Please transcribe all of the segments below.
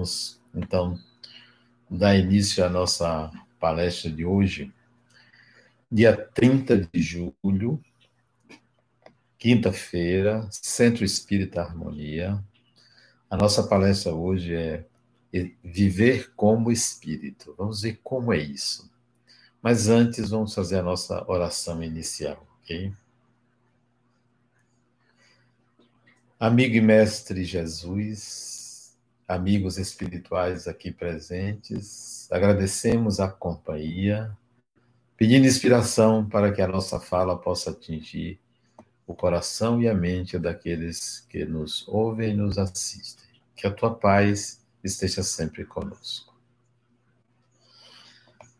Vamos, então, dar início à nossa palestra de hoje, dia 30 de julho, quinta-feira, Centro Espírita Harmonia. A nossa palestra hoje é Viver como Espírito. Vamos ver como é isso. Mas antes, vamos fazer a nossa oração inicial, ok? Amigo e mestre Jesus, amigos espirituais aqui presentes, agradecemos a companhia, pedindo inspiração para que a nossa fala possa atingir o coração e a mente daqueles que nos ouvem e nos assistem. Que a tua paz esteja sempre conosco.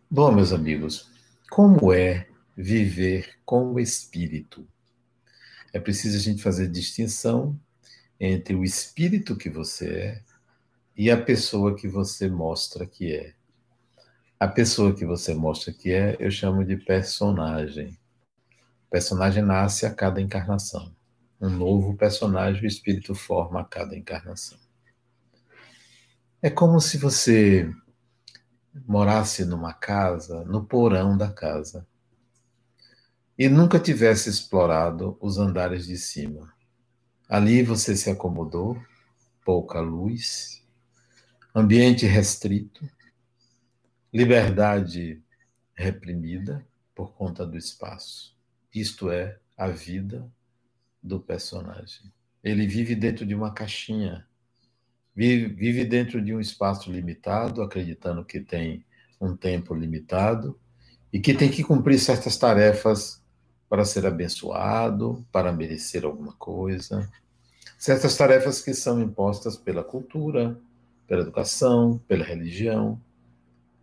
Bom, meus amigos, como é viver com o espírito? É preciso a gente fazer distinção entre o espírito que você é e a pessoa que você mostra que é. A pessoa que você mostra que é, eu chamo de personagem. O personagem nasce a cada encarnação. Um novo personagem o espírito forma a cada encarnação. É como se você morasse numa casa, no porão da casa, e nunca tivesse explorado os andares de cima. Ali você se acomodou, pouca luz, ambiente restrito, liberdade reprimida por conta do espaço. Isto é a vida do personagem. Ele vive dentro de uma caixinha, vive, dentro de um espaço limitado, acreditando que tem um tempo limitado e que tem que cumprir certas tarefas para ser abençoado, para merecer alguma coisa. Certas tarefas que são impostas pela cultura, pela educação, pela religião.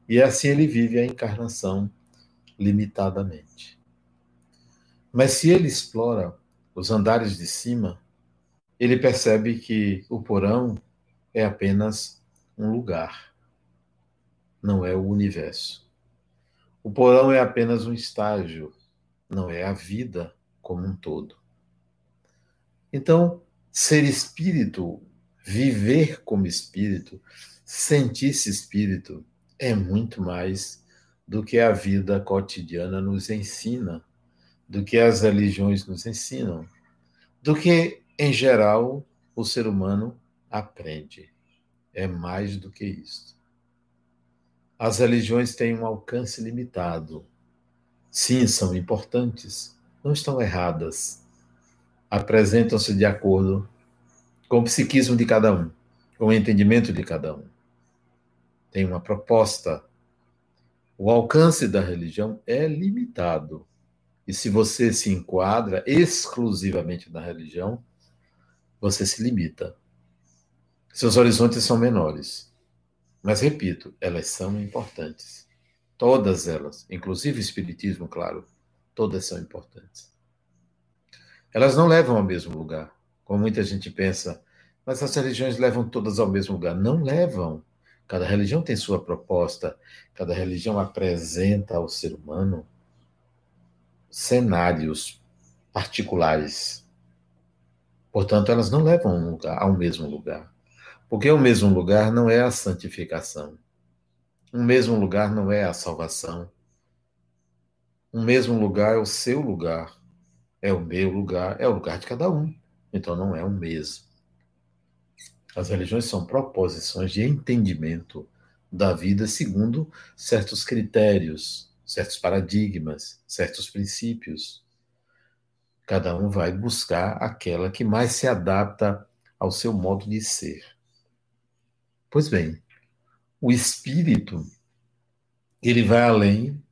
E assim ele vive a encarnação limitadamente. Mas se ele explora os andares de cima, ele percebe que o porão é apenas um lugar, não é o universo. O porão é apenas um estágio não é a vida como um todo. Então, ser espírito, viver como espírito, sentir-se espírito, é muito mais do que a vida cotidiana nos ensina, do que as religiões nos ensinam, do que, em geral, o ser humano aprende. É mais do que isso. As religiões têm um alcance limitado Sim, são importantes, não estão erradas. Apresentam-se de acordo com o psiquismo de cada um, com o entendimento de cada um. Tem uma proposta. O alcance da religião é limitado. E se você se enquadra exclusivamente na religião, você se limita. Seus horizontes são menores. Mas, repito, elas são importantes. Todas elas, inclusive o Espiritismo, claro, todas são importantes. Elas não levam ao mesmo lugar, como muita gente pensa, mas as religiões levam todas ao mesmo lugar. Não levam. Cada religião tem sua proposta, cada religião apresenta ao ser humano cenários particulares. Portanto, elas não levam um lugar, ao mesmo lugar. Porque o mesmo lugar não é a santificação. Um mesmo lugar não é a salvação. Um mesmo lugar é o seu lugar. É o meu lugar, é o lugar de cada um. Então não é o mesmo. As religiões são proposições de entendimento da vida segundo certos critérios, certos paradigmas, certos princípios. Cada um vai buscar aquela que mais se adapta ao seu modo de ser. Pois bem, o espírito ele vai além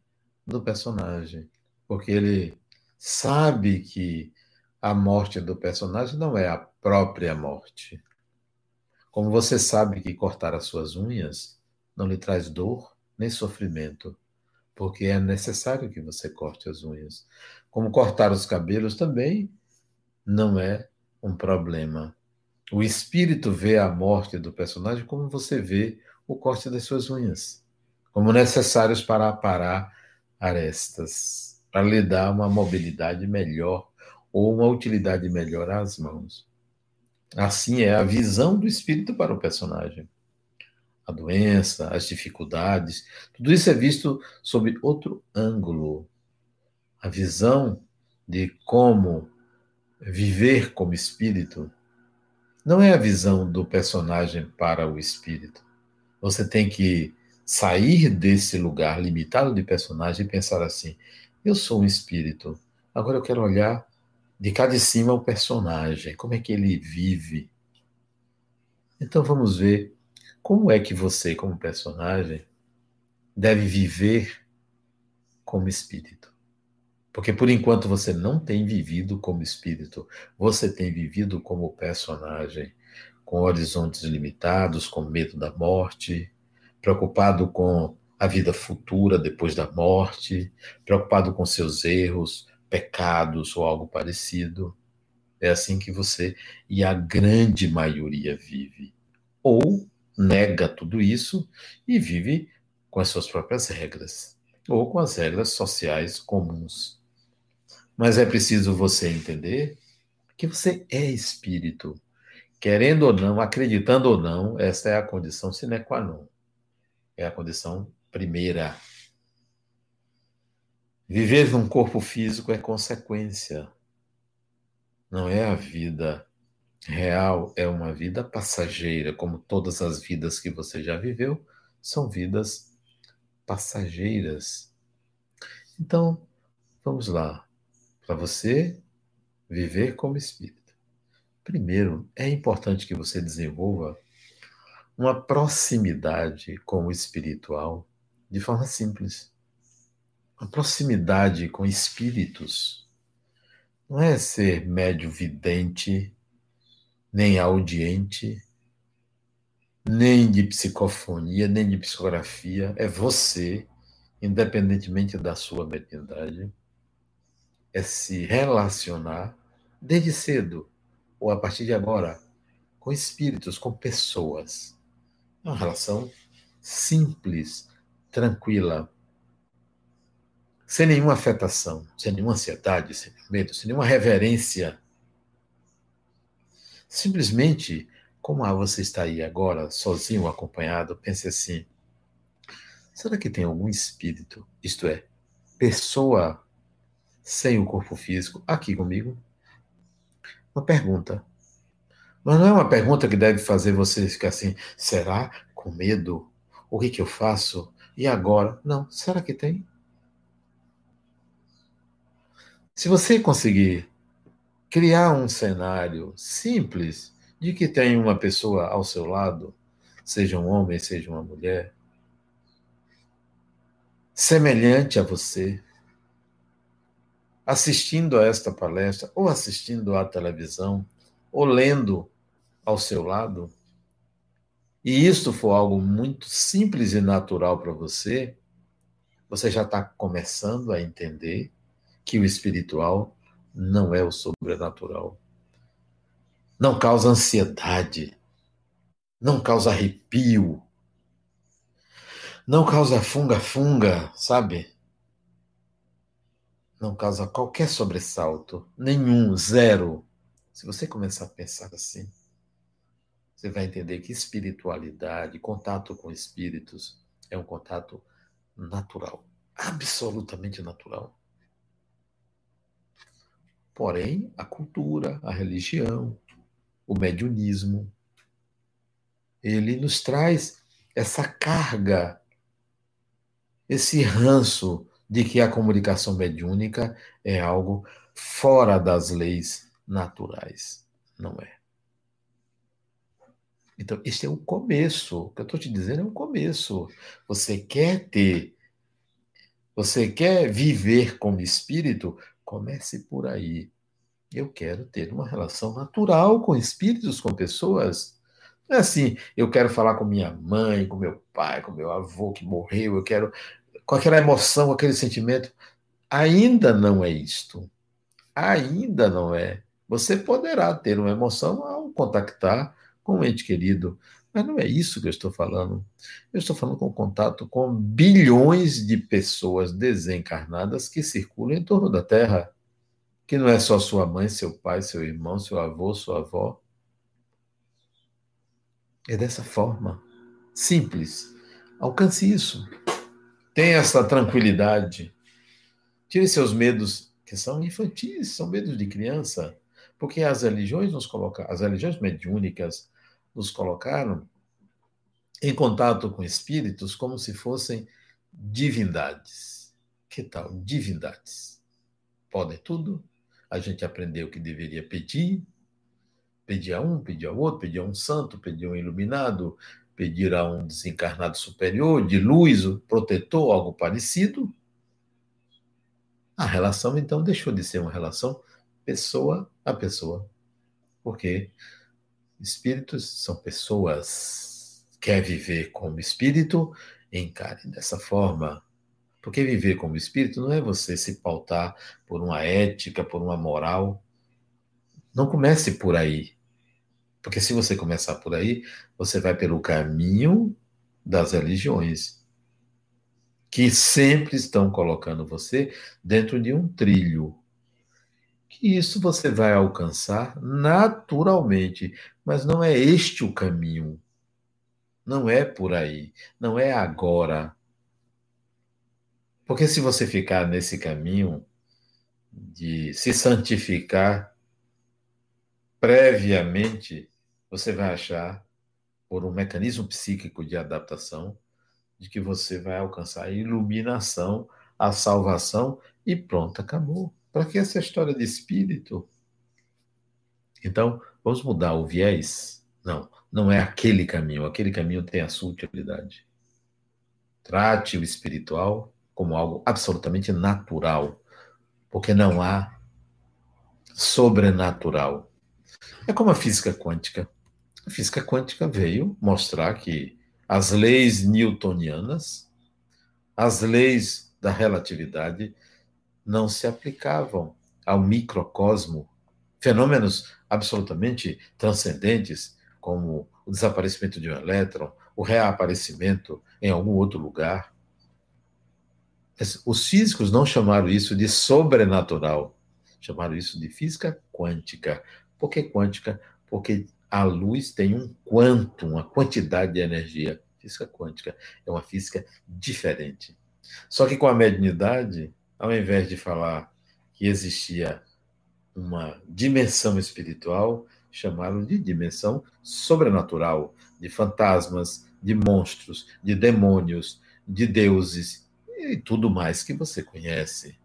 do personagem, porque ele sabe que a morte do personagem não é a própria morte. Como você sabe que cortar as suas unhas não lhe traz dor nem sofrimento, porque é necessário que você corte as unhas. Como cortar os cabelos também não é um problema. O espírito vê a morte do personagem como você vê o corte das suas unhas, como necessários para aparar arestas, para lhe dar uma mobilidade melhor ou uma utilidade melhor às mãos. Assim é a visão do espírito para o personagem. a doença, as dificuldades, tudo isso é visto sob outro ângulo. A visão de como viver como espírito não é a visão do personagem para o espírito. Você tem que sair desse lugar limitado de personagem e pensar assim: eu sou um espírito, agora eu quero olhar de cá de cima o personagem, como é que ele vive. Então vamos ver como é que você, como personagem, deve viver como espírito. Porque por enquanto você não tem vivido como espírito, você tem vivido como personagem, com horizontes limitados, com medo da morte, preocupado com a vida futura depois da morte, preocupado com seus erros, pecados ou algo parecido. É assim que você e a grande maioria vive. Ou nega tudo isso e vive com as suas próprias regras, ou com as regras sociais comuns. Mas é preciso você entender que você é espírito. Querendo ou não, acreditando ou não, essa é a condição sine qua non. É a condição primeira. Viver num corpo físico é consequência, não é a vida real, é uma vida passageira, como todas as vidas que você já viveu, são vidas passageiras. Então, vamos lá para você viver como espírito. Primeiro, é importante que você desenvolva uma proximidade com o espiritual de forma simples. Uma proximidade com espíritos. Não é ser médio vidente, nem audiente, nem de psicofonia, nem de psicografia. É você, independentemente da sua mediunidade é se relacionar desde cedo, ou a partir de agora, com espíritos, com pessoas. É uma relação simples, tranquila, sem nenhuma afetação, sem nenhuma ansiedade, sem medo, sem nenhuma reverência. Simplesmente, como você está aí agora, sozinho acompanhado, pense assim: será que tem algum espírito, isto é, pessoa sem o corpo físico, aqui comigo? Uma pergunta. Mas não é uma pergunta que deve fazer você ficar assim, será? Com medo? O que, que eu faço? E agora? Não, será que tem? Se você conseguir criar um cenário simples de que tem uma pessoa ao seu lado, seja um homem, seja uma mulher, semelhante a você, assistindo a esta palestra, ou assistindo à televisão, ou lendo ao seu lado, e isto for algo muito simples e natural para você, você já está começando a entender que o espiritual não é o sobrenatural. Não causa ansiedade, não causa arrepio, não causa funga-funga, sabe? não causa qualquer sobressalto, nenhum, zero. Se você começar a pensar assim, você vai entender que espiritualidade, contato com espíritos, é um contato natural, absolutamente natural. Porém, a cultura, a religião, o mediunismo, ele nos traz essa carga, esse ranço de que a comunicação mediúnica é algo fora das leis naturais. Não é. Então, este é o começo. O que eu estou te dizendo é um começo. Você quer ter, você quer viver como espírito? Comece por aí. Eu quero ter uma relação natural com espíritos, com pessoas. Não é assim, eu quero falar com minha mãe, com meu pai, com meu avô que morreu, eu quero com aquela emoção, aquele sentimento. Ainda não é isto. Ainda não é. Você poderá ter uma emoção ao contactar com um ente querido, mas não é isso que eu estou falando. Eu estou falando com contato com bilhões de pessoas desencarnadas que circulam em torno da Terra, que não é só sua mãe, seu pai, seu irmão, seu avô, sua avó. É dessa forma. simples. Alcance isso. Tenha essa tranquilidade. Tire seus medos, que são infantis, são medos de criança. Porque as religiões nos colocaram, as religiões mediúnicas nos colocaram em contato com espíritos como se fossem divindades. Que tal? Divindades. Podem tudo. A gente aprendeu que deveria pedir, pedir a um, pedir ao outro, pedir a um santo, pedir a um iluminado, pedir a um desencarnado superior, de luz, protetor, algo parecido. A relação, então, deixou de ser uma relação pessoa a pessoa. Porque espíritos são pessoas. Quer viver como espírito? Encare dessa forma. Porque viver como espírito não é você se pautar por uma ética, por uma moral. Não comece por aí. Porque se você começar por aí, você vai pelo caminho das religiões, que sempre estão colocando você dentro de um trilho. Que isso você vai alcançar naturalmente, mas não é este o caminho. Não é por aí, não é agora. Porque se você ficar nesse caminho de se santificar previamente, você vai achar, por um mecanismo psíquico de adaptação, de que você vai alcançar a iluminação, a salvação e pronto, acabou. Para que essa história de espírito? Então, vamos mudar o viés? Não, não é aquele caminho. Aquele caminho tem a sua utilidade. Trate o espiritual como algo absolutamente natural, porque não há sobrenatural. É como a física quântica. A física quântica veio mostrar que as leis newtonianas, as leis da relatividade, não se aplicavam ao microcosmo. Fenômenos absolutamente transcendentes, como o desaparecimento de um elétron, o reaparecimento em algum outro lugar. Os físicos não chamaram isso de sobrenatural, chamaram isso de física quântica. Por que quântica? Porque a luz tem um quanto, uma quantidade de energia. Física quântica é uma física diferente. Só que com a mediunidade, ao invés de falar que existia uma dimensão espiritual, chamaram de dimensão sobrenatural, de fantasmas, de monstros, de demônios, de deuses e tudo mais que você conhece.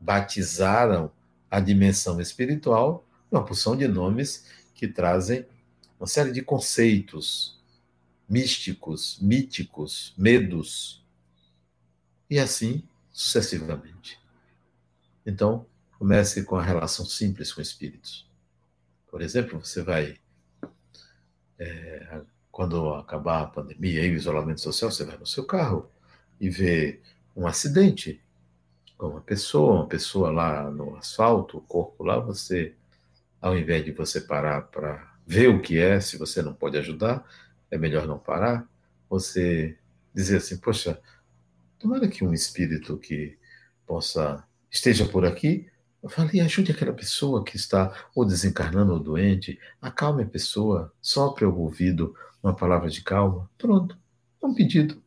Batizaram a dimensão espiritual uma porção de nomes que trazem uma série de conceitos místicos, míticos, medos, e assim sucessivamente. Então, comece com a relação simples com espíritos. Por exemplo, você vai, é, quando acabar a pandemia e o isolamento social, você vai no seu carro e vê um acidente com uma pessoa, uma pessoa lá no asfalto, o corpo lá, você, ao invés de você parar para ver o que é, se você não pode ajudar, é melhor não parar. Você dizer assim, poxa, tomara que um espírito que possa esteja por aqui, fale, ajude aquela pessoa que está ou desencarnando ou doente, acalme a pessoa, sopre ao ouvido uma palavra de calma. Pronto, é um pedido.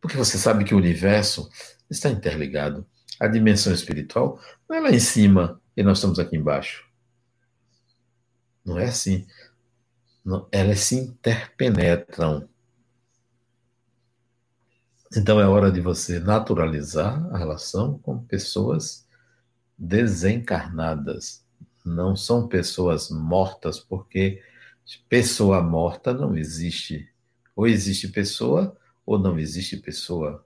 Porque você sabe que o universo está interligado. A dimensão espiritual não é lá em cima e nós estamos aqui embaixo. Não é assim. Não, elas se interpenetram. Então é hora de você naturalizar a relação com pessoas desencarnadas. Não são pessoas mortas, porque pessoa morta não existe. Ou existe pessoa, ou não existe pessoa.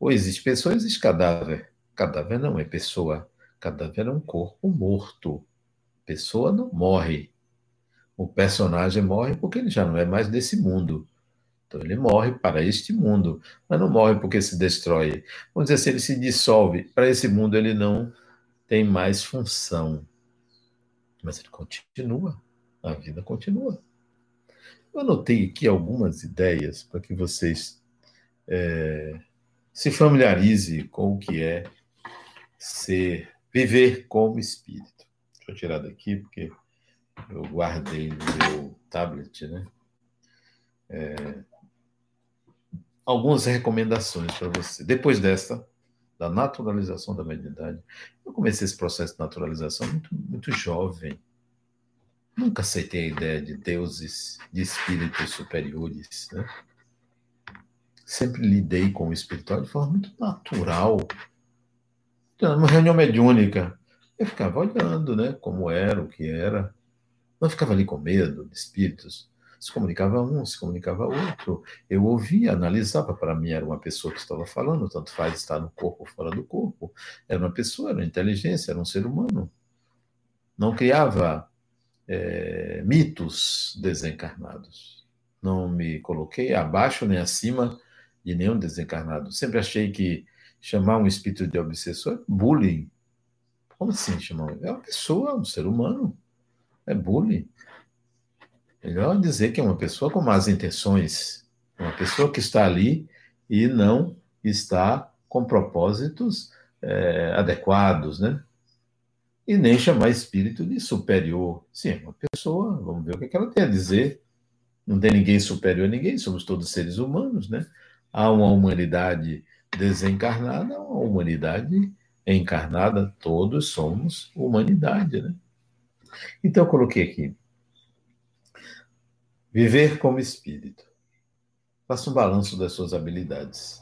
Ou existe pessoa, existe cadáver. Cadáver não é pessoa. Cadáver é um corpo morto. Pessoa não morre o personagem morre porque ele já não é mais desse mundo. Então ele morre para este mundo, mas não morre porque se destrói. Vamos dizer, se ele se dissolve, para esse mundo ele não tem mais função. Mas ele continua, a vida continua. Eu anotei aqui algumas ideias para que vocês é, se familiarize com o que é ser, viver como espírito. Deixa eu tirar daqui, porque eu guardei no meu tablet, né? É, algumas recomendações para você. Depois desta, da naturalização da mediunidade, eu comecei esse processo de naturalização muito, muito jovem. Nunca aceitei a ideia de deuses, de espíritos superiores. Né? Sempre lidei com o espiritual de forma muito natural. Então, numa reunião mediúnica, eu ficava olhando né, como era, o que era. Não ficava ali com medo de espíritos. Se comunicava um, se comunicava outro. Eu ouvia, analisava. Para mim, era uma pessoa que estava falando, tanto faz estar no corpo ou fora do corpo. Era uma pessoa, era uma inteligência, era um ser humano. Não criava é, mitos desencarnados. Não me coloquei abaixo nem acima de nenhum desencarnado. Sempre achei que chamar um espírito de obsessor é bullying. Como assim chamar? É uma pessoa, um ser humano. É bullying. Melhor dizer que é uma pessoa com más intenções. Uma pessoa que está ali e não está com propósitos é, adequados, né? e nem chamar espírito de superior. Sim, é uma pessoa, vamos ver o que, é que ela tem a dizer. Não tem ninguém superior a ninguém, somos todos seres humanos, né? Há uma humanidade desencarnada, uma humanidade encarnada, todos somos humanidade, né? Então eu coloquei aqui. Viver como espírito. Faça um balanço das suas habilidades.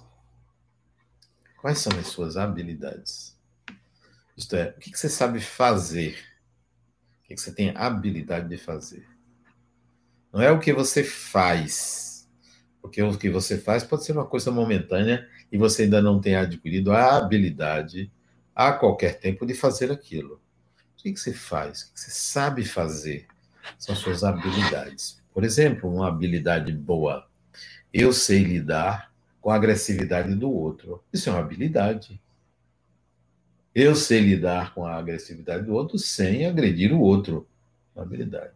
Quais são as suas habilidades? Isto é, o que você sabe fazer? O que você tem habilidade de fazer? Não é o que você faz. Porque o que você faz pode ser uma coisa momentânea e você ainda não tem adquirido a habilidade a qualquer tempo de fazer aquilo. O que você faz? O que você sabe fazer? São suas habilidades. Por exemplo, uma habilidade boa. Eu sei lidar com a agressividade do outro. Isso é uma habilidade. Eu sei lidar com a agressividade do outro sem agredir o outro. Uma habilidade.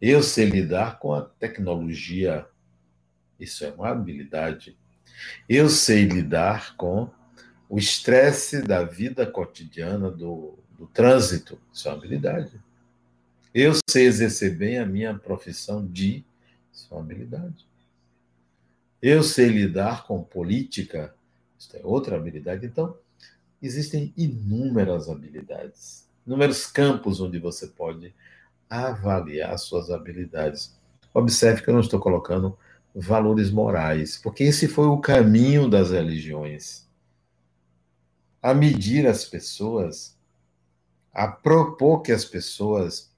Eu sei lidar com a tecnologia. Isso é uma habilidade. Eu sei lidar com o estresse da vida cotidiana, do, do trânsito. Isso é uma habilidade. Eu sei exercer bem a minha profissão de. Uma habilidade. Eu sei lidar com política. Isso é outra habilidade. Então, existem inúmeras habilidades, inúmeros campos onde você pode avaliar suas habilidades. Observe que eu não estou colocando valores morais, porque esse foi o caminho das religiões. A medir as pessoas, a propor que as pessoas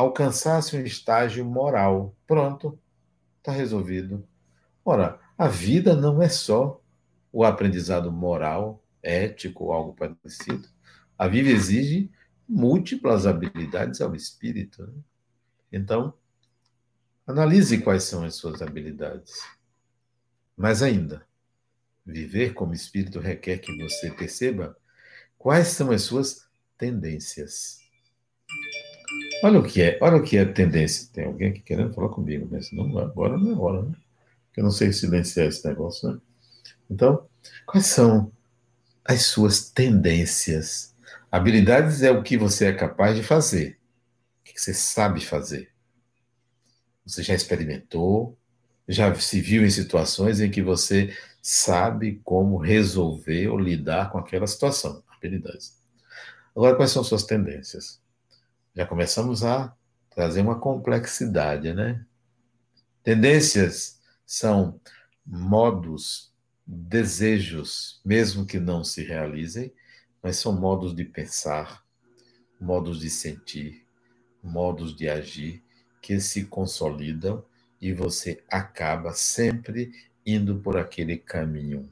alcançassem um estágio moral. Pronto, está resolvido. Ora, a vida não é só o aprendizado moral, ético algo parecido. A vida exige múltiplas habilidades ao espírito. Né? Então, analise quais são as suas habilidades. Mas ainda, viver como espírito requer que você perceba quais são as suas tendências. Olha o que é, olha o que é tendência. Tem alguém aqui querendo falar comigo, mas não, agora não é hora, né? Eu não sei silenciar esse negócio, né? Então, quais são as suas tendências. Habilidades é o que você é capaz de fazer, o que você sabe fazer. Você já experimentou, já se viu em situações em que você sabe como resolver ou lidar com aquela situação. Habilidades. Agora, quais são suas tendências? Já começamos a trazer uma complexidade, né? Tendências são modos desejos, mesmo que não se realizem, mas são modos de pensar, modos de sentir, modos de agir que se consolidam e você acaba sempre indo por aquele caminho,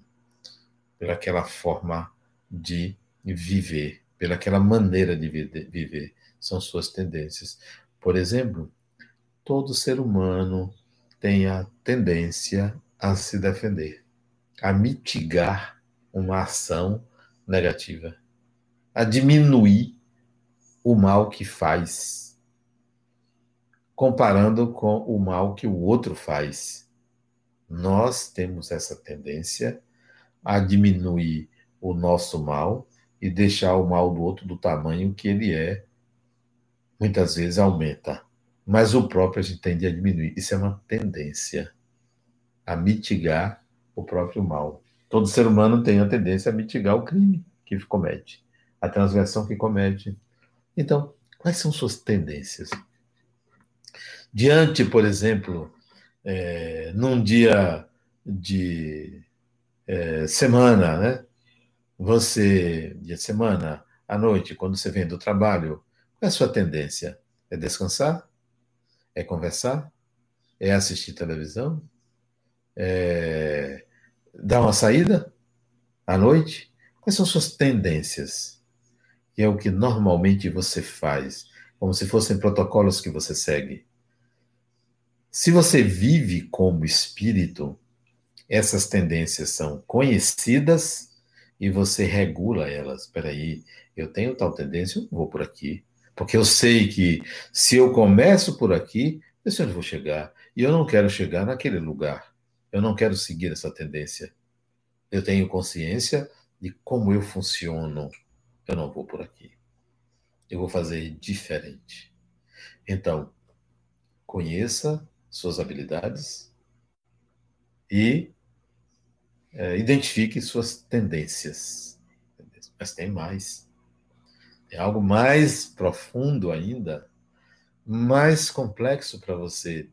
pelaquela forma de viver, pelaquela maneira de viver. São suas tendências. Por exemplo, todo ser humano tem a tendência a se defender a mitigar uma ação negativa, a diminuir o mal que faz, comparando com o mal que o outro faz. Nós temos essa tendência a diminuir o nosso mal e deixar o mal do outro do tamanho que ele é. Muitas vezes aumenta, mas o próprio a gente tende a diminuir. Isso é uma tendência a mitigar o próprio mal. Todo ser humano tem a tendência a mitigar o crime que comete, a transgressão que comete. Então, quais são suas tendências? Diante, por exemplo, é, num dia de é, semana, né? Você, dia de semana, à noite, quando você vem do trabalho, qual é a sua tendência? É descansar? É conversar? É assistir televisão? É dar uma saída à noite? Quais são suas tendências? Que é o que normalmente você faz, como se fossem protocolos que você segue. Se você vive como espírito, essas tendências são conhecidas e você regula elas. Espera aí, eu tenho tal tendência, eu vou por aqui. Porque eu sei que se eu começo por aqui, eu sei onde vou chegar. E eu não quero chegar naquele lugar. Eu não quero seguir essa tendência. Eu tenho consciência de como eu funciono. Eu não vou por aqui. Eu vou fazer diferente. Então, conheça suas habilidades e é, identifique suas tendências. Mas tem mais. Tem algo mais profundo ainda, mais complexo para você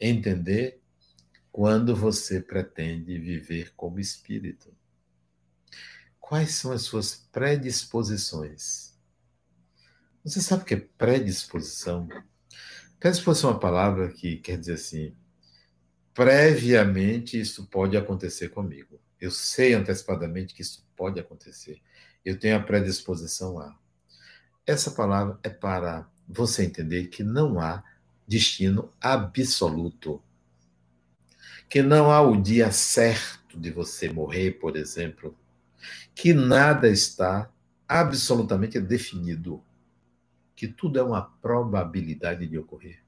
entender quando você pretende viver como espírito. Quais são as suas predisposições? Você sabe o que é predisposição? Predisposição é uma palavra que quer dizer assim: previamente isso pode acontecer comigo. Eu sei antecipadamente que isso pode acontecer. Eu tenho a predisposição a. Essa palavra é para você entender que não há destino absoluto. Que não há o dia certo de você morrer, por exemplo. Que nada está absolutamente definido. Que tudo é uma probabilidade de ocorrer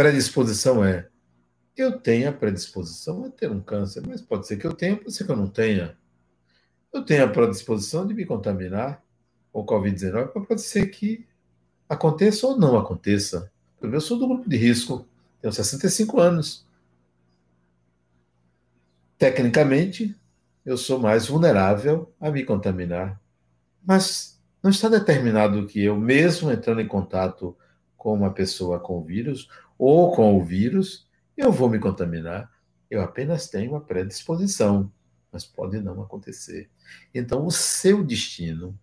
predisposição é eu tenho a predisposição a ter um câncer, mas pode ser que eu tenha, pode ser que eu não tenha. Eu tenho a predisposição de me contaminar com Covid-19, mas pode ser que aconteça ou não aconteça. Eu sou do grupo de risco, tenho 65 anos. Tecnicamente, eu sou mais vulnerável a me contaminar. Mas não está determinado que eu, mesmo entrando em contato com uma pessoa com vírus, ou com o vírus, eu vou me contaminar. Eu apenas tenho uma predisposição, mas pode não acontecer. Então, o seu destino,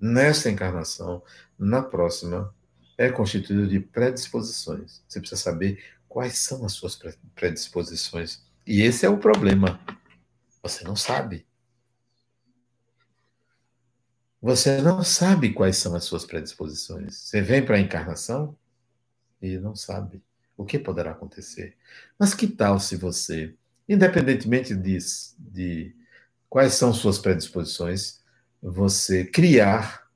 nesta encarnação, na próxima, é constituído de predisposições. Você precisa saber quais são as suas predisposições. E esse é o problema. Você não sabe. Você não sabe quais são as suas predisposições. Você vem para a encarnação e não sabe o que poderá acontecer. Mas que tal se você, independentemente de, de quais são suas predisposições, você criar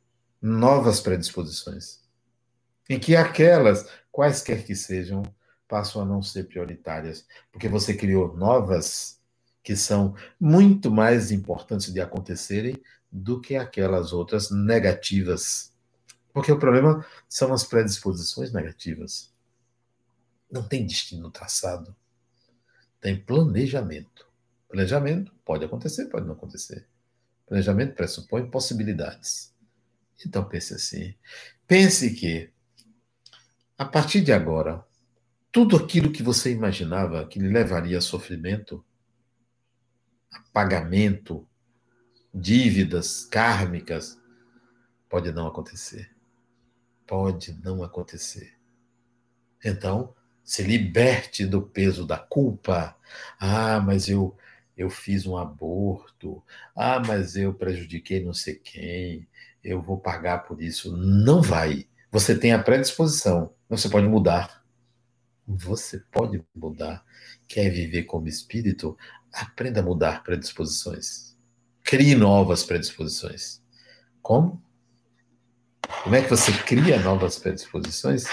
novas predisposições, em que aquelas, quaisquer que sejam, passam a não ser prioritárias, porque você criou novas que são muito mais importantes de acontecerem do que aquelas outras negativas. Porque o problema são as predisposições negativas. Não tem destino traçado. Tem planejamento. Planejamento pode acontecer, pode não acontecer. Planejamento pressupõe possibilidades. Então pense assim. Pense que, a partir de agora, tudo aquilo que você imaginava que lhe levaria a sofrimento, a pagamento, dívidas kármicas, pode não acontecer. Pode não acontecer. Então, se liberte do peso da culpa. Ah, mas eu eu fiz um aborto. Ah, mas eu prejudiquei não sei quem. Eu vou pagar por isso. Não vai. Você tem a predisposição. Você pode mudar. Você pode mudar. Quer viver como espírito? Aprenda a mudar predisposições. Crie novas predisposições. Como? Como é que você cria novas predisposições?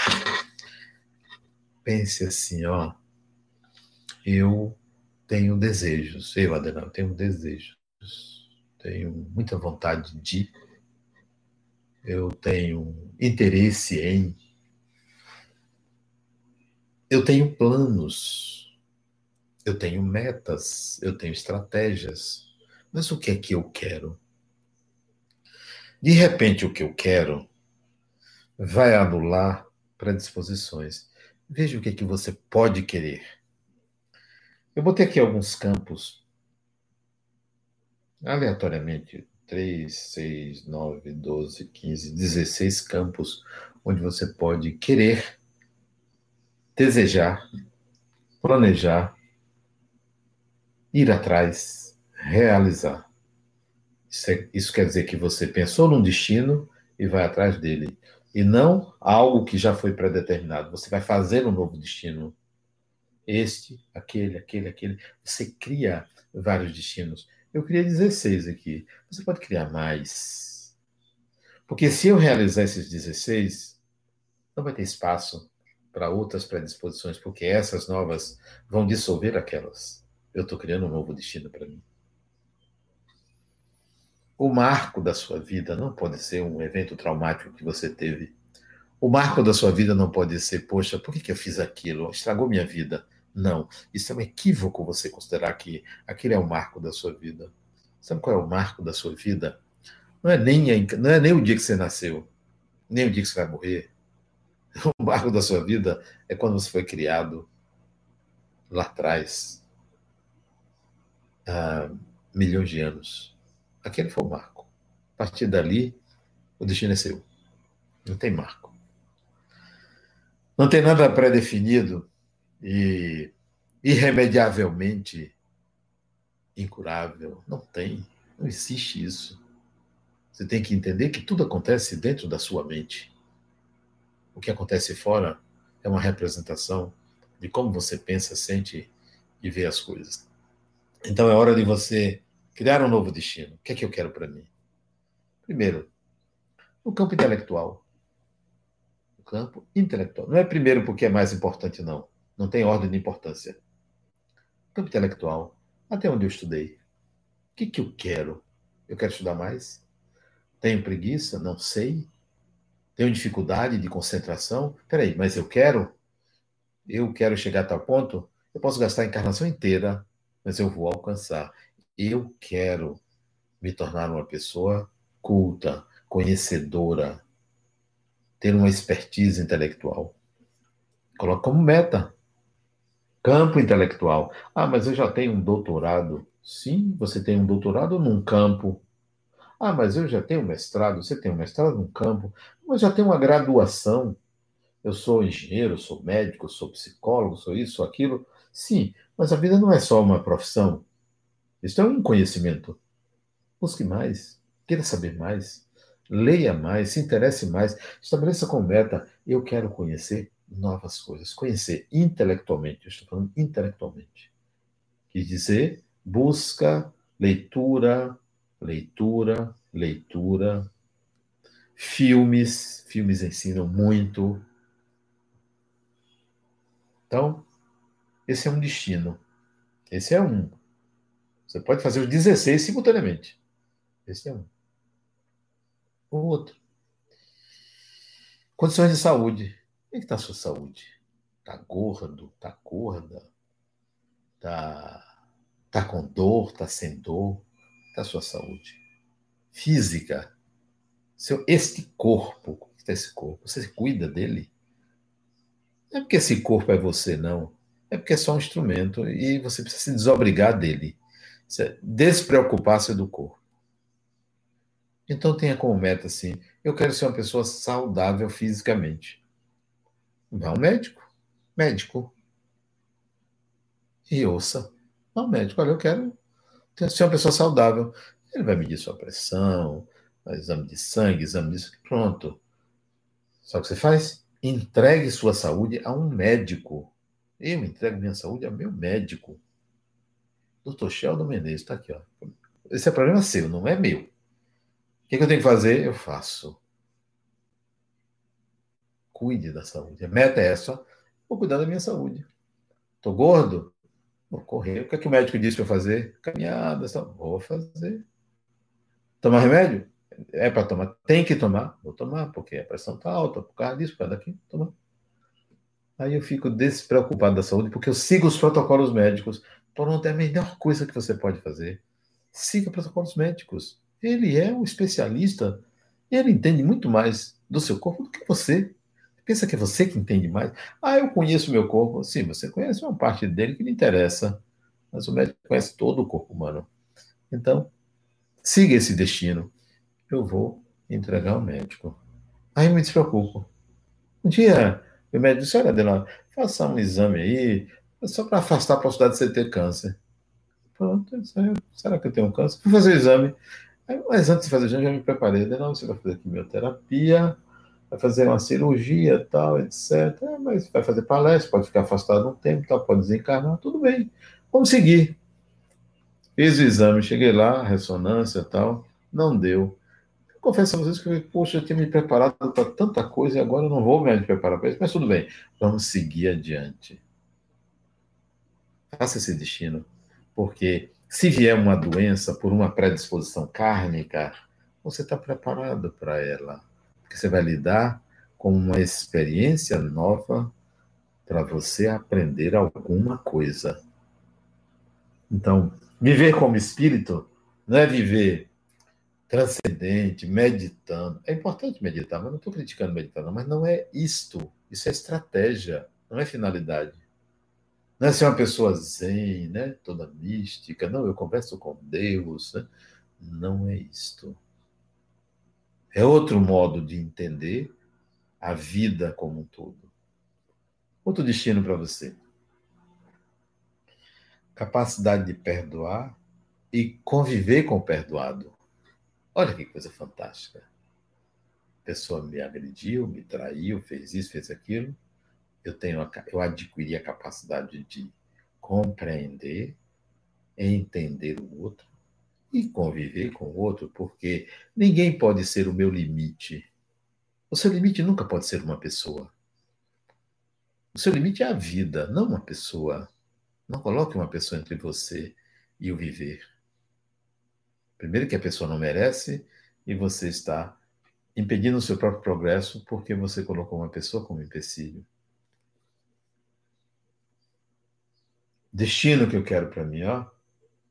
Pense assim, ó, eu tenho desejos, eu, Adenal, tenho desejos, tenho muita vontade de, eu tenho interesse em, eu tenho planos, Eu tenho metas, eu tenho estratégias. Mas o que é que eu quero? De repente, o que eu quero vai anular predisposições. Veja o que que você pode querer. Eu botei aqui alguns campos, aleatoriamente, 3, 6, 9, 12, 15, 16 campos, onde você pode querer, desejar, planejar, ir atrás, realizar. Isso, é, isso quer dizer que você pensou num destino e vai atrás dele. E não algo que já foi predeterminado. Você vai fazer um novo destino. Este, aquele, aquele, aquele. Você cria vários destinos. Eu criei 16 aqui. Você pode criar mais. Porque se eu realizar esses 16, não vai ter espaço para outras predisposições, porque essas novas vão dissolver aquelas. Eu estou criando um novo destino para mim. O marco da sua vida não pode ser um evento traumático que você teve. O marco da sua vida não pode ser, poxa, por que, que eu fiz aquilo? Estragou minha vida. Não. Isso é um equívoco você considerar que aquele é o marco da sua vida. Sabe qual é o marco da sua vida? Não é nem, a, não é nem o dia que você nasceu, nem o dia que você vai morrer. O marco da sua vida é quando você foi criado lá atrás, há milhões de anos. Aquele foi o marco. A partir dali, o destino é seu. Não tem marco. Não tem nada pré-definido e irremediavelmente incurável. Não tem. Não existe isso. Você tem que entender que tudo acontece dentro da sua mente. O que acontece fora é uma representação de como você pensa, sente e vê as coisas. Então é hora de você criar um novo destino. O que é que eu quero para mim? Primeiro, no campo intelectual. No campo intelectual. Não é primeiro porque é mais importante, não. Não tem ordem de importância. No campo intelectual, até onde eu estudei. O que, que eu quero? Eu quero estudar mais? Tenho preguiça? Não sei. Tenho dificuldade de concentração? Peraí, mas eu quero? Eu quero chegar a tal ponto? Eu posso gastar a encarnação inteira, mas eu vou alcançar eu quero me tornar uma pessoa culta, conhecedora, ter uma expertise intelectual. Coloca como meta. Campo intelectual. Ah, mas eu já tenho um doutorado. Sim, você tem um doutorado num campo. Ah, mas eu já tenho um mestrado. Você tem um mestrado num campo. Mas já tenho uma graduação. Eu sou engenheiro, sou médico, sou psicólogo, sou isso, sou aquilo. Sim, mas a vida não é só uma profissão. Isso é um conhecimento. Busque mais, queira saber mais, leia mais, se interesse mais, estabeleça como meta: eu quero conhecer novas coisas, conhecer intelectualmente, eu estou falando intelectualmente. Quer dizer, busca, leitura, leitura, leitura, filmes, filmes ensinam muito. Então, esse é um destino. Esse é um. Você pode fazer os 16 simultaneamente. Esse é um. O outro. Condições de saúde. Como é que está a sua saúde? Está gordo? Está gorda? Está tá com dor? Está sem dor? Está a sua saúde? Física. Seu, este corpo, como está esse corpo? Você cuida dele? Não é porque esse corpo é você, não. É porque é só um instrumento e você precisa se desobrigar dele despreocupar-se do corpo. Então tenha como meta assim: eu quero ser uma pessoa saudável fisicamente. Vá ao médico. Médico. E ouça. Vá ao médico. Olha, eu quero ser uma pessoa saudável. Ele vai medir sua pressão, exame de sangue, exame disso. Pronto. Só que você faz? Entregue sua saúde a um médico. Eu entrego minha saúde a meu médico. Doutor Sheldon Menezes, está aqui, ó. Esse é problema seu, não é meu. O que, é que eu tenho que fazer? Eu faço. Cuide da saúde. A meta é essa. Vou cuidar da minha saúde. Estou gordo? Vou correr. O que, é que o médico disse para fazer? Caminhada. Vou fazer. Tomar remédio? É para tomar. Tem que tomar. Vou tomar, porque a pressão está alta. Por causa disso, por causa daqui. Tomar. Aí eu fico despreocupado da saúde, porque eu sigo os protocolos médicos. Pronto, é a melhor coisa que você pode fazer. Siga protocolos médicos. Ele é um especialista. Ele entende muito mais do seu corpo do que você. Pensa que é você que entende mais. Ah, eu conheço meu corpo. Sim, você conhece uma parte dele que lhe interessa. Mas o médico conhece todo o corpo humano. Então, siga esse destino. Eu vou entregar ao médico. Aí eu me despreocupo. Um dia, o médico disse: Olha, Adelante, faça um exame aí, só para afastar a possibilidade de você ter câncer. Pronto, será que eu tenho câncer? Fui fazer o exame. Mas antes de fazer o exame, já me preparei. Não, você vai fazer quimioterapia, vai fazer uma cirurgia, tal, etc. É, mas vai fazer palestra, pode ficar afastado um tempo, tal, pode desencarnar, tudo bem. Vamos seguir. Fiz o exame, cheguei lá, ressonância tal, não deu. Confesso a vocês que, poxa, eu tinha me preparado para tanta coisa e agora eu não vou me preparar para isso, mas tudo bem, vamos seguir adiante. Faça esse destino, porque se vier uma doença por uma predisposição kármica, você está preparado para ela, porque você vai lidar com uma experiência nova para você aprender alguma coisa. Então, viver como espírito não é viver transcendente, meditando. É importante meditar, mas não estou criticando meditar, não, mas não é isto. Isso é estratégia, não é finalidade. Não é ser uma pessoa zen, né? toda mística. Não, eu converso com Deus. Né? Não é isto. É outro modo de entender a vida como um todo. Outro destino para você. Capacidade de perdoar e conviver com o perdoado. Olha que coisa fantástica. A pessoa me agrediu, me traiu, fez isso, fez aquilo eu tenho eu adquiri a capacidade de compreender, entender o outro e conviver com o outro, porque ninguém pode ser o meu limite. O seu limite nunca pode ser uma pessoa. O seu limite é a vida, não uma pessoa. Não coloque uma pessoa entre você e o viver. Primeiro que a pessoa não merece e você está impedindo o seu próprio progresso porque você colocou uma pessoa como empecilho. Destino que eu quero para mim, ó,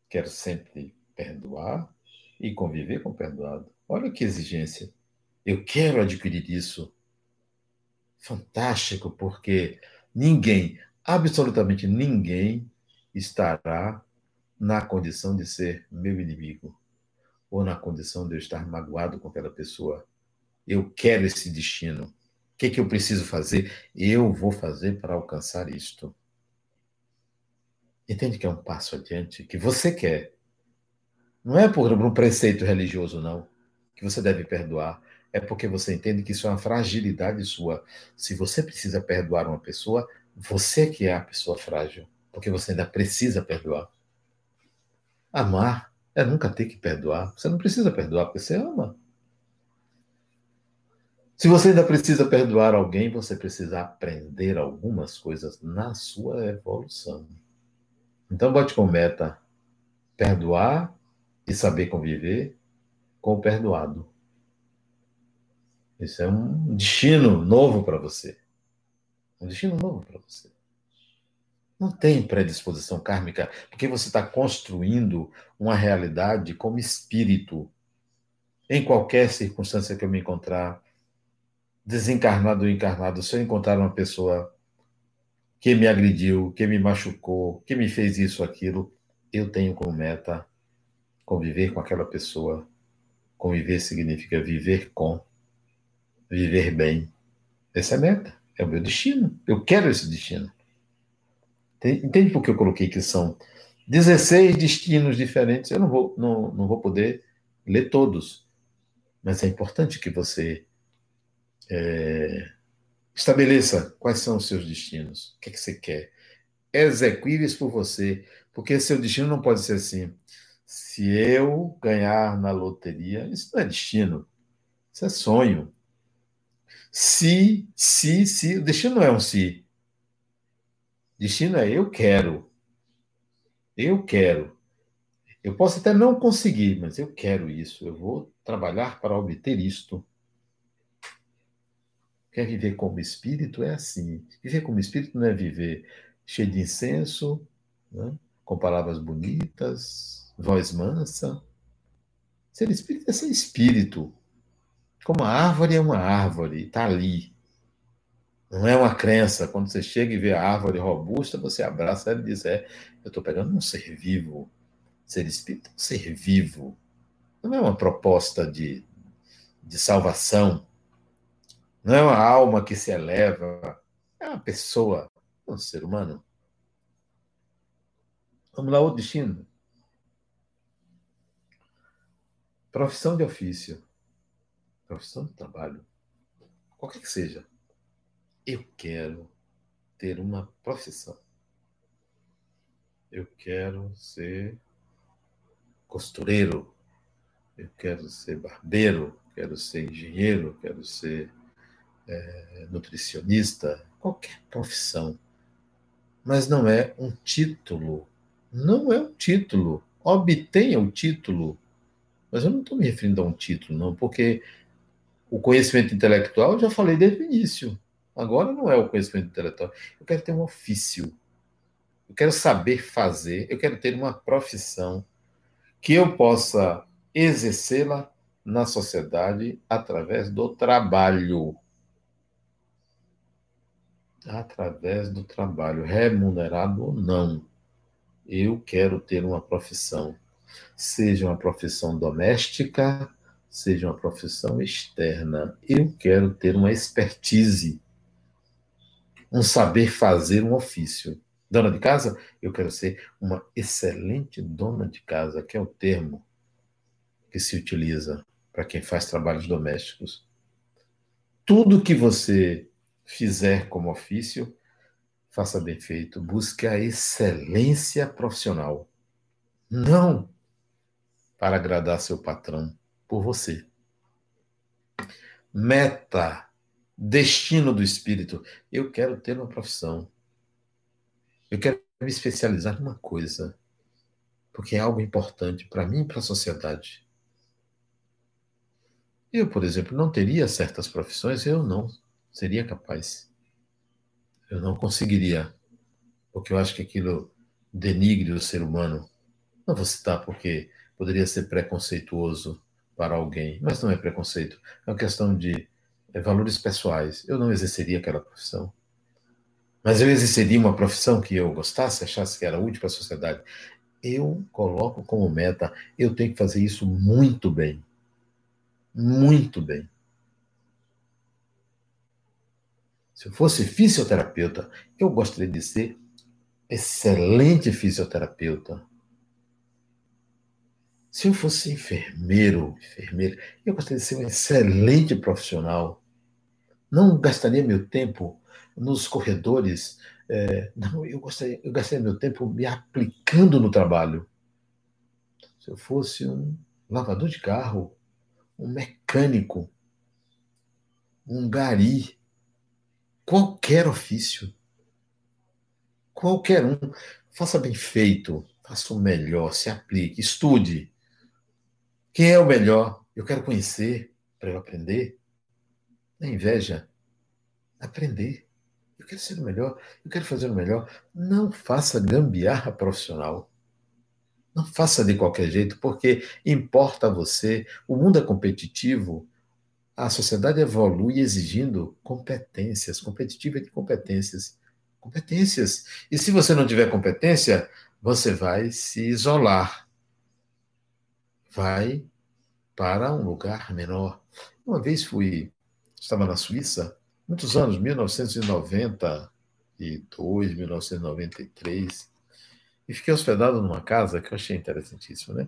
quero sempre perdoar e conviver com o perdoado. Olha que exigência. Eu quero adquirir isso. Fantástico, porque ninguém, absolutamente ninguém, estará na condição de ser meu inimigo ou na condição de eu estar magoado com aquela pessoa. Eu quero esse destino. O que, é que eu preciso fazer? Eu vou fazer para alcançar isto. Entende que é um passo adiante que você quer. Não é por um preceito religioso, não, que você deve perdoar. É porque você entende que isso é uma fragilidade sua. Se você precisa perdoar uma pessoa, você que é a pessoa frágil. Porque você ainda precisa perdoar. Amar é nunca ter que perdoar. Você não precisa perdoar porque você ama. Se você ainda precisa perdoar alguém, você precisa aprender algumas coisas na sua evolução. Então, bote como meta perdoar e saber conviver com o perdoado. Isso é um destino novo para você. Um destino novo para você. Não tem predisposição kármica, porque você está construindo uma realidade como espírito. Em qualquer circunstância que eu me encontrar, desencarnado ou encarnado, se eu encontrar uma pessoa que me agrediu, que me machucou, que me fez isso, aquilo, eu tenho como meta conviver com aquela pessoa. Conviver significa viver com, viver bem. Essa é a meta, é o meu destino. Eu quero esse destino. Entende por que eu coloquei que são 16 destinos diferentes? Eu não vou, não, não vou poder ler todos, mas é importante que você é, Estabeleça quais são os seus destinos, o que, é que você quer. Execuíveis por você, porque seu destino não pode ser assim. Se eu ganhar na loteria, isso não é destino, isso é sonho. Se, se, se, o destino não é um se. Destino é eu quero. Eu quero. Eu posso até não conseguir, mas eu quero isso. Eu vou trabalhar para obter isto. Quer viver como espírito? É assim. Viver como espírito não é viver cheio de incenso, né? com palavras bonitas, voz mansa. Ser espírito é ser espírito. Como a árvore é uma árvore, está ali. Não é uma crença. Quando você chega e vê a árvore robusta, você abraça ela e diz: É, eu estou pegando um ser vivo. Ser espírito é um ser vivo. Não é uma proposta de, de salvação. Não é uma alma que se eleva. É uma pessoa, um ser humano. Vamos lá, outro destino. Profissão de ofício. Profissão de trabalho. Qualquer que seja. Eu quero ter uma profissão. Eu quero ser costureiro. Eu quero ser barbeiro. Quero ser engenheiro. Quero ser é, nutricionista. Qualquer profissão. Mas não é um título não é um título. Obtenha o título. Mas eu não estou me referindo a um título, não, porque o conhecimento intelectual eu já falei desde o início. Agora não é o conhecimento intelectual. Eu quero ter um ofício. Eu quero saber fazer. Eu quero ter uma profissão que eu possa exercê-la na sociedade através do trabalho. Através do trabalho, remunerado ou não. Eu quero ter uma profissão, seja uma profissão doméstica, seja uma profissão externa. Eu quero ter uma expertise, um saber fazer um ofício. Dona de casa, eu quero ser uma excelente dona de casa, que é o termo que se utiliza para quem faz trabalhos domésticos. Tudo que você fizer como ofício, faça bem feito, busque a excelência profissional. Não para agradar seu patrão, por você. Meta, destino do espírito. Eu quero ter uma profissão. Eu quero me especializar numa coisa, porque é algo importante para mim e para a sociedade. Eu, por exemplo, não teria certas profissões, eu não seria capaz eu não conseguiria, porque eu acho que aquilo denigre o ser humano. Não vou citar porque poderia ser preconceituoso para alguém, mas não é preconceito, é uma questão de é, valores pessoais. Eu não exerceria aquela profissão. Mas eu exerceria uma profissão que eu gostasse, achasse que era útil para a sociedade. Eu coloco como meta, eu tenho que fazer isso muito bem. Muito bem. Se eu fosse fisioterapeuta, eu gostaria de ser excelente fisioterapeuta. Se eu fosse enfermeiro, enfermeira, eu gostaria de ser um excelente profissional. Não gastaria meu tempo nos corredores. É, não, eu, gostaria, eu gastaria meu tempo me aplicando no trabalho. Se eu fosse um lavador de carro, um mecânico, um gari, qualquer ofício, qualquer um, faça bem feito, faça o melhor, se aplique, estude. Quem é o melhor? Eu quero conhecer para eu aprender. Não é inveja. Aprender. Eu quero ser o melhor, eu quero fazer o melhor. Não faça gambiarra profissional. Não faça de qualquer jeito, porque importa a você. O mundo é competitivo a sociedade evolui exigindo competências, competitiva de competências. Competências. E se você não tiver competência, você vai se isolar. Vai para um lugar menor. Uma vez fui, estava na Suíça, muitos anos, 1992, 1993, e fiquei hospedado numa casa que eu achei interessantíssima, né?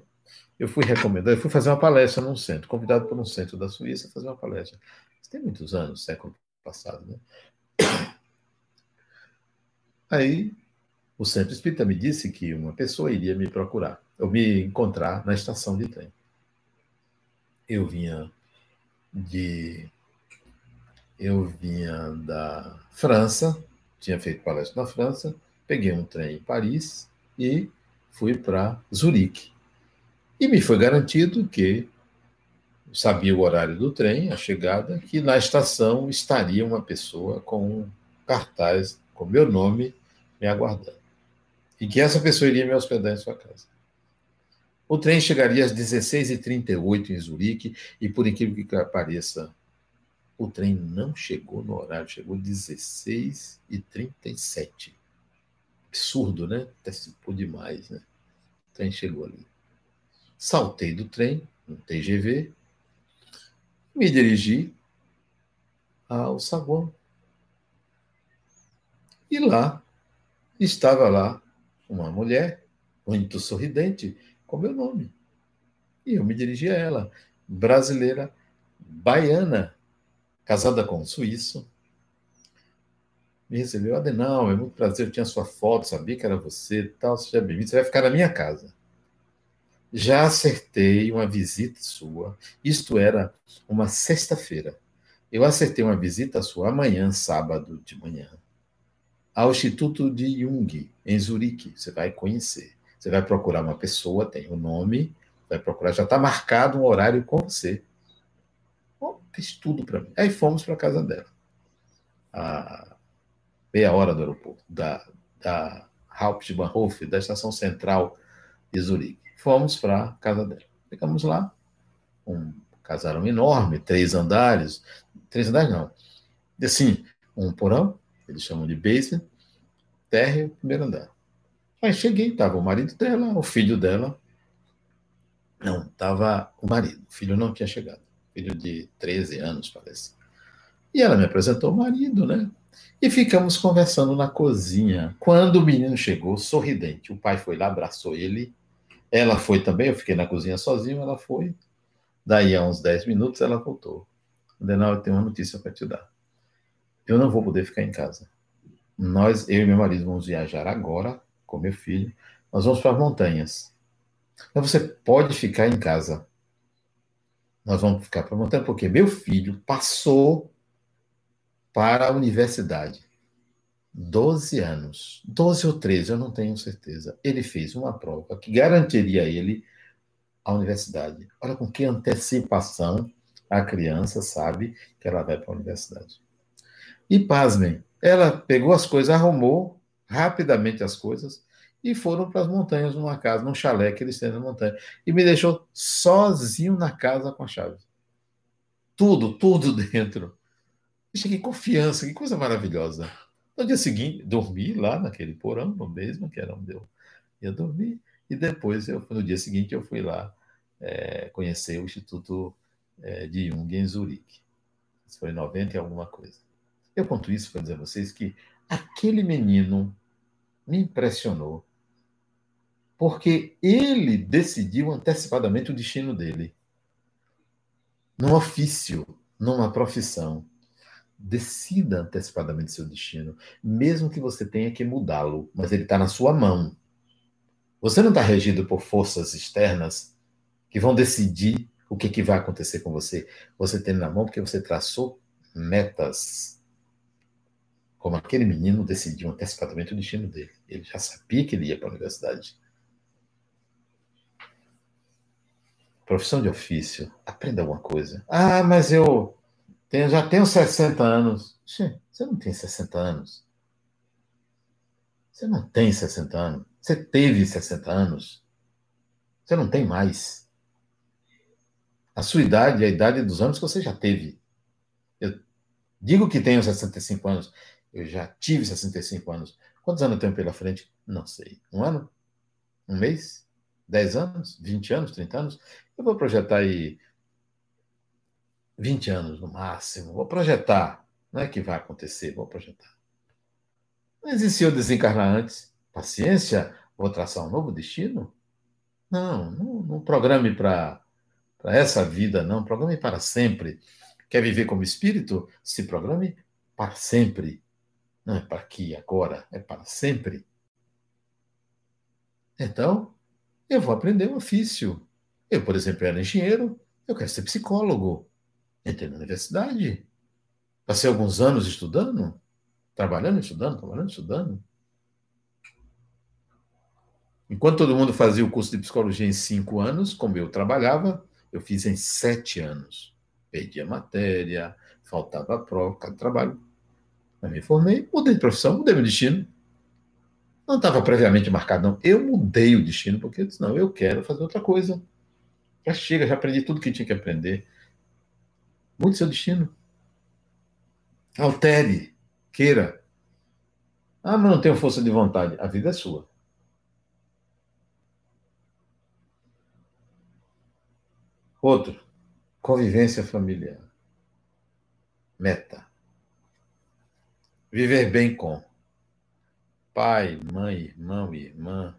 Eu fui recomendado, eu fui fazer uma palestra num centro, convidado por um centro da Suíça a fazer uma palestra. Isso tem muitos anos, século passado, né? Aí o centro espírita me disse que uma pessoa iria me procurar, ou me encontrar na estação de trem. Eu vinha de eu vinha da França, tinha feito palestra na França, peguei um trem em Paris e fui para Zurique. E me foi garantido que sabia o horário do trem, a chegada, que na estação estaria uma pessoa com um cartaz com meu nome me aguardando. e que essa pessoa iria me hospedar em sua casa. O trem chegaria às 16h38 em Zurique, e por incrível que pareça, o trem não chegou no horário, chegou às 16h37. Absurdo, né? Antecipou demais, né? O trem chegou ali. Saltei do trem, no TGV, me dirigi ao saguão. E lá, estava lá uma mulher, muito sorridente, com meu nome. E eu me dirigi a ela, brasileira, baiana, casada com um suíço. Me recebeu, Adenal, é muito prazer, eu tinha sua foto, sabia que era você, tal, seja bem-vindo, você vai ficar na minha casa. Já acertei uma visita sua, isto era uma sexta-feira. Eu acertei uma visita sua amanhã, sábado de manhã, ao Instituto de Jung, em Zurique. Você vai conhecer. Você vai procurar uma pessoa, tem o um nome, vai procurar, já está marcado um horário com você. Bom, fez tudo para mim. Aí fomos para a casa dela. A meia hora do aeroporto, da, da Hauptbahnhof, da estação central de Zurique. Fomos para a casa dela. Ficamos lá, um casarão enorme, três andares, três andares não, assim, um porão, eles chamam de basement, térreo, primeiro andar. Aí cheguei, estava o marido dela, o filho dela. Não, estava o marido. O filho não tinha chegado. Filho de 13 anos, parece. E ela me apresentou o marido, né? E ficamos conversando na cozinha. Quando o menino chegou, sorridente, o pai foi lá, abraçou ele. Ela foi também, eu fiquei na cozinha sozinho, ela foi. Daí, a uns 10 minutos, ela voltou. Denal, eu tenho uma notícia para te dar. Eu não vou poder ficar em casa. Nós, eu e meu marido, vamos viajar agora com meu filho. Nós vamos para as montanhas. Mas você pode ficar em casa. Nós vamos ficar para a montanha porque meu filho passou para a universidade. 12 anos, 12 ou 13, eu não tenho certeza. Ele fez uma prova que garantiria a ele a universidade. Olha com que antecipação a criança sabe que ela vai para a universidade. E pasmem, ela pegou as coisas, arrumou rapidamente as coisas e foram para as montanhas, numa casa, num chalé que eles têm na montanha. E me deixou sozinho na casa com a chave. Tudo, tudo dentro. Poxa, que confiança, que coisa maravilhosa. No dia seguinte, dormi lá naquele porão, no mesmo, que era onde eu ia dormir. E depois, eu, no dia seguinte, eu fui lá é, conhecer o Instituto é, de Jung em Zurique. Isso foi em 90 e alguma coisa. Eu conto isso para dizer a vocês que aquele menino me impressionou, porque ele decidiu antecipadamente o destino dele. Num ofício, numa profissão. Decida antecipadamente seu destino, mesmo que você tenha que mudá-lo, mas ele está na sua mão. Você não está regido por forças externas que vão decidir o que, que vai acontecer com você. Você tem na mão porque você traçou metas. Como aquele menino decidiu antecipadamente o destino dele. Ele já sabia que ele ia para a universidade. Profissão de ofício. Aprenda alguma coisa. Ah, mas eu tenho, já tenho 60 anos. Você não tem 60 anos. Você não tem 60 anos. Você teve 60 anos. Você não tem mais. A sua idade é a idade dos anos que você já teve. Eu digo que tenho 65 anos. Eu já tive 65 anos. Quantos anos eu tenho pela frente? Não sei. Um ano? Um mês? 10 anos? 20 anos? 30 anos? Eu vou projetar aí 20 anos no máximo. Vou projetar. Não é que vai acontecer, vou projetar. Mas e se eu desencarnar antes? Paciência? Vou traçar um novo destino? Não, não, não programe para essa vida, não. Programe para sempre. Quer viver como espírito? Se programe para sempre. Não é para aqui, agora, é para sempre. Então, eu vou aprender um ofício. Eu, por exemplo, era engenheiro, eu quero ser psicólogo. Entrei na universidade. Passei alguns anos estudando, trabalhando, estudando, trabalhando, estudando. Enquanto todo mundo fazia o curso de psicologia em cinco anos, como eu trabalhava, eu fiz em sete anos. Perdi a matéria, faltava a prova, cada trabalho. Mas me formei, mudei de profissão, mudei meu destino. Não estava previamente marcado, não. Eu mudei o destino, porque eu disse, não, eu quero fazer outra coisa. Já chega, já aprendi tudo que tinha que aprender. Mude seu destino. Altere, queira. Ah, mas não tenho força de vontade. A vida é sua. Outro, convivência familiar. Meta. Viver bem com pai, mãe, irmão, irmã,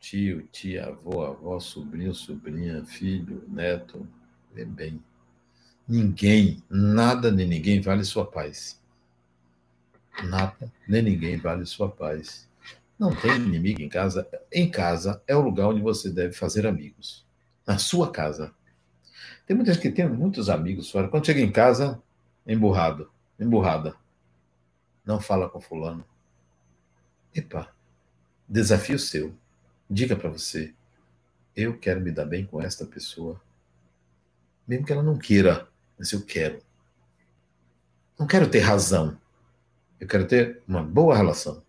tio, tia, avô, avó, sobrinho, sobrinha, filho, neto. Viver bem. Ninguém, nada nem ninguém vale sua paz. Nada nem ninguém vale sua paz. Não tem inimigo em casa. Em casa é o lugar onde você deve fazer amigos na sua casa. Tem muita gente que tem muitos amigos fora. Quando chega em casa, emburrado, emburrada. Não fala com fulano. Epa, desafio seu. Diga para você, eu quero me dar bem com esta pessoa. Mesmo que ela não queira, mas eu quero. Não quero ter razão. Eu quero ter uma boa relação.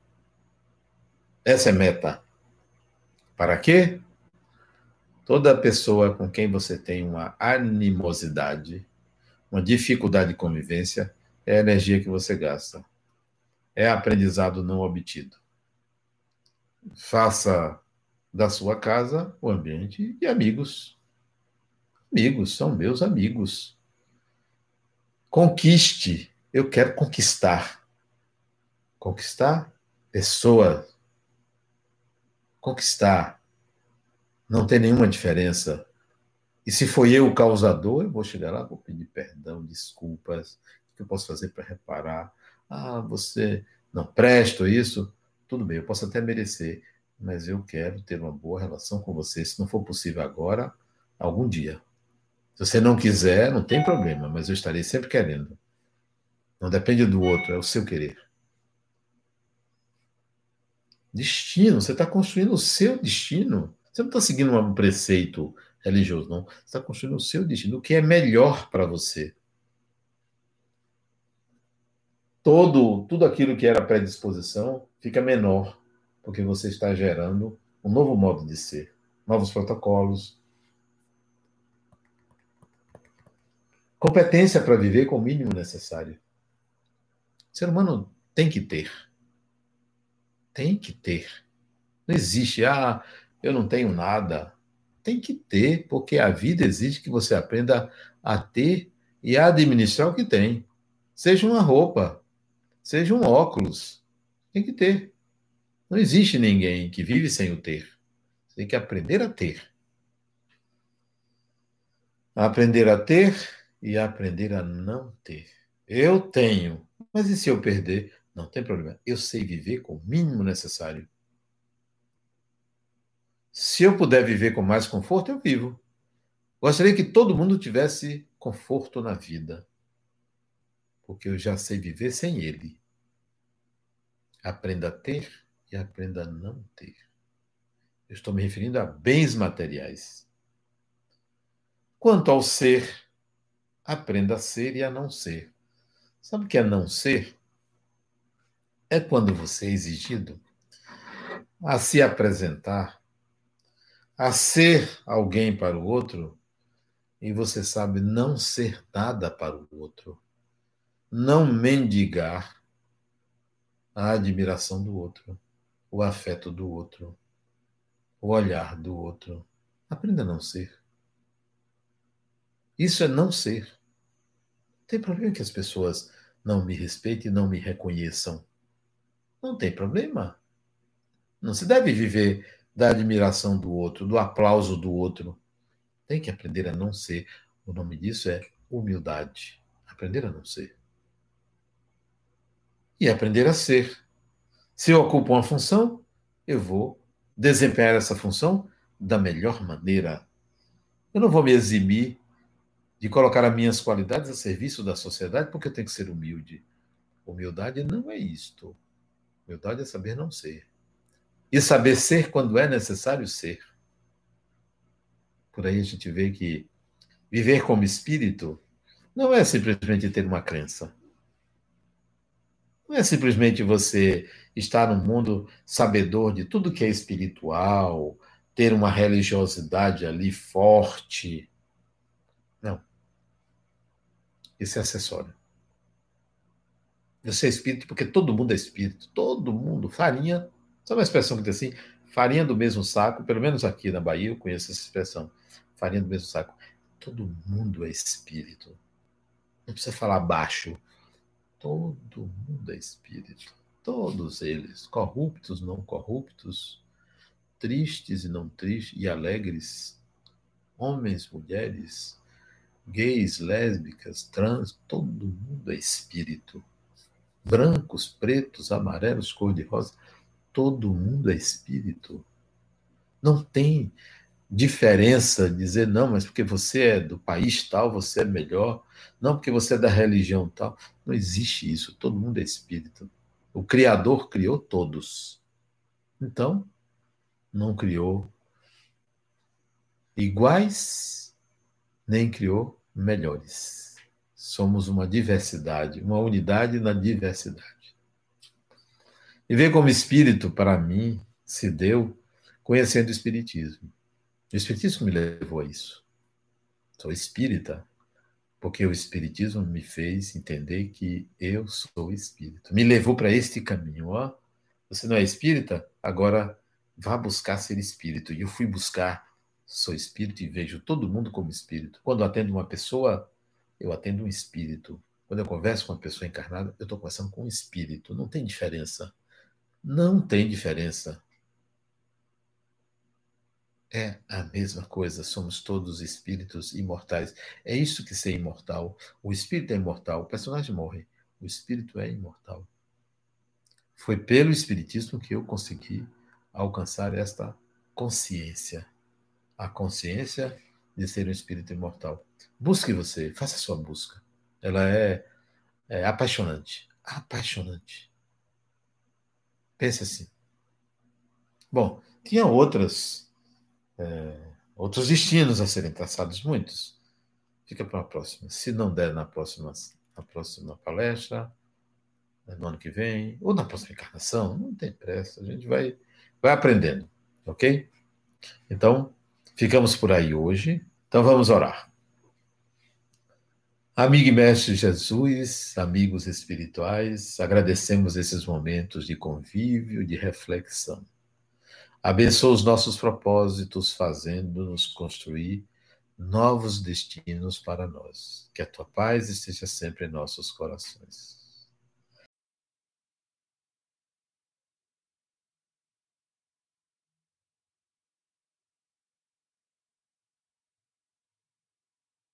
Essa é meta. Para quê? Toda pessoa com quem você tem uma animosidade, uma dificuldade de convivência, é a energia que você gasta. É aprendizado não obtido. Faça da sua casa o ambiente de amigos. Amigos, são meus amigos. Conquiste. Eu quero conquistar. Conquistar pessoas. Conquistar não tem nenhuma diferença. E se foi eu o causador, eu vou chegar lá, vou pedir perdão, desculpas, o que eu posso fazer para reparar? Ah, você não presta isso? Tudo bem, eu posso até merecer, mas eu quero ter uma boa relação com você. Se não for possível agora, algum dia. Se você não quiser, não tem problema, mas eu estarei sempre querendo. Não depende do outro, é o seu querer. Destino, você está construindo o seu destino. Você não está seguindo um preceito religioso, não. Você está construindo o seu destino, o que é melhor para você. Todo, tudo aquilo que era predisposição fica menor, porque você está gerando um novo modo de ser, novos protocolos. Competência para viver com o mínimo necessário. O ser humano tem que ter. Tem que ter. Não existe, ah, eu não tenho nada. Tem que ter, porque a vida exige que você aprenda a ter e a administrar o que tem. Seja uma roupa, seja um óculos. Tem que ter. Não existe ninguém que vive sem o ter. Tem que aprender a ter. Aprender a ter e aprender a não ter. Eu tenho, mas e se eu perder? Não tem problema. Eu sei viver com o mínimo necessário. Se eu puder viver com mais conforto, eu vivo. Gostaria que todo mundo tivesse conforto na vida, porque eu já sei viver sem ele. Aprenda a ter e aprenda a não ter. Eu estou me referindo a bens materiais. Quanto ao ser, aprenda a ser e a não ser. Sabe o que é não ser? É quando você é exigido a se apresentar a ser alguém para o outro e você sabe não ser nada para o outro, não mendigar a admiração do outro, o afeto do outro, o olhar do outro. Aprenda a não ser. Isso é não ser. Não tem problema que as pessoas não me respeitem e não me reconheçam. Não tem problema. Não se deve viver da admiração do outro, do aplauso do outro. Tem que aprender a não ser. O nome disso é humildade. Aprender a não ser. E aprender a ser. Se eu ocupo uma função, eu vou desempenhar essa função da melhor maneira. Eu não vou me eximir de colocar as minhas qualidades a serviço da sociedade porque eu tenho que ser humilde. Humildade não é isto. Humildade é saber não ser. E saber ser quando é necessário ser. Por aí a gente vê que viver como espírito não é simplesmente ter uma crença. Não é simplesmente você estar no mundo sabedor de tudo que é espiritual, ter uma religiosidade ali forte. Não. Esse acessório. Você é espírito porque todo mundo é espírito. Todo mundo. Farinha. Sabe uma expressão que diz assim? Farinha do mesmo saco. Pelo menos aqui na Bahia eu conheço essa expressão. Farinha do mesmo saco. Todo mundo é espírito. Não precisa falar baixo. Todo mundo é espírito. Todos eles. Corruptos, não corruptos. Tristes e não tristes. E alegres. Homens, mulheres. Gays, lésbicas, trans. Todo mundo é espírito brancos, pretos, amarelos, cor-de-rosa, todo mundo é espírito. Não tem diferença dizer, não, mas porque você é do país tal, você é melhor, não porque você é da religião tal. Não existe isso, todo mundo é espírito. O Criador criou todos. Então, não criou iguais, nem criou melhores. Somos uma diversidade, uma unidade na diversidade. E ver como espírito, para mim, se deu conhecendo o Espiritismo. O Espiritismo me levou a isso. Sou espírita, porque o Espiritismo me fez entender que eu sou espírito. Me levou para este caminho. Ó, você não é espírita? Agora vá buscar ser espírito. E eu fui buscar, sou espírito e vejo todo mundo como espírito. Quando atendo uma pessoa, eu atendo um espírito. Quando eu converso com uma pessoa encarnada, eu estou conversando com um espírito. Não tem diferença. Não tem diferença. É a mesma coisa, somos todos espíritos imortais. É isso que ser imortal. O espírito é imortal, o personagem morre. O espírito é imortal. Foi pelo espiritismo que eu consegui alcançar esta consciência. A consciência de ser um espírito imortal. Busque você, faça a sua busca. Ela é, é apaixonante. Apaixonante. Pense assim. Bom, tinha outras, é, outros destinos a serem traçados, muitos. Fica para a próxima. Se não der na próxima, na próxima palestra, né, no ano que vem, ou na próxima encarnação, não tem pressa, a gente vai, vai aprendendo, ok? Então, ficamos por aí hoje. Então vamos orar. Amigo e mestre Jesus, amigos espirituais, agradecemos esses momentos de convívio, de reflexão. Abençoa os nossos propósitos, fazendo-nos construir novos destinos para nós. Que a tua paz esteja sempre em nossos corações.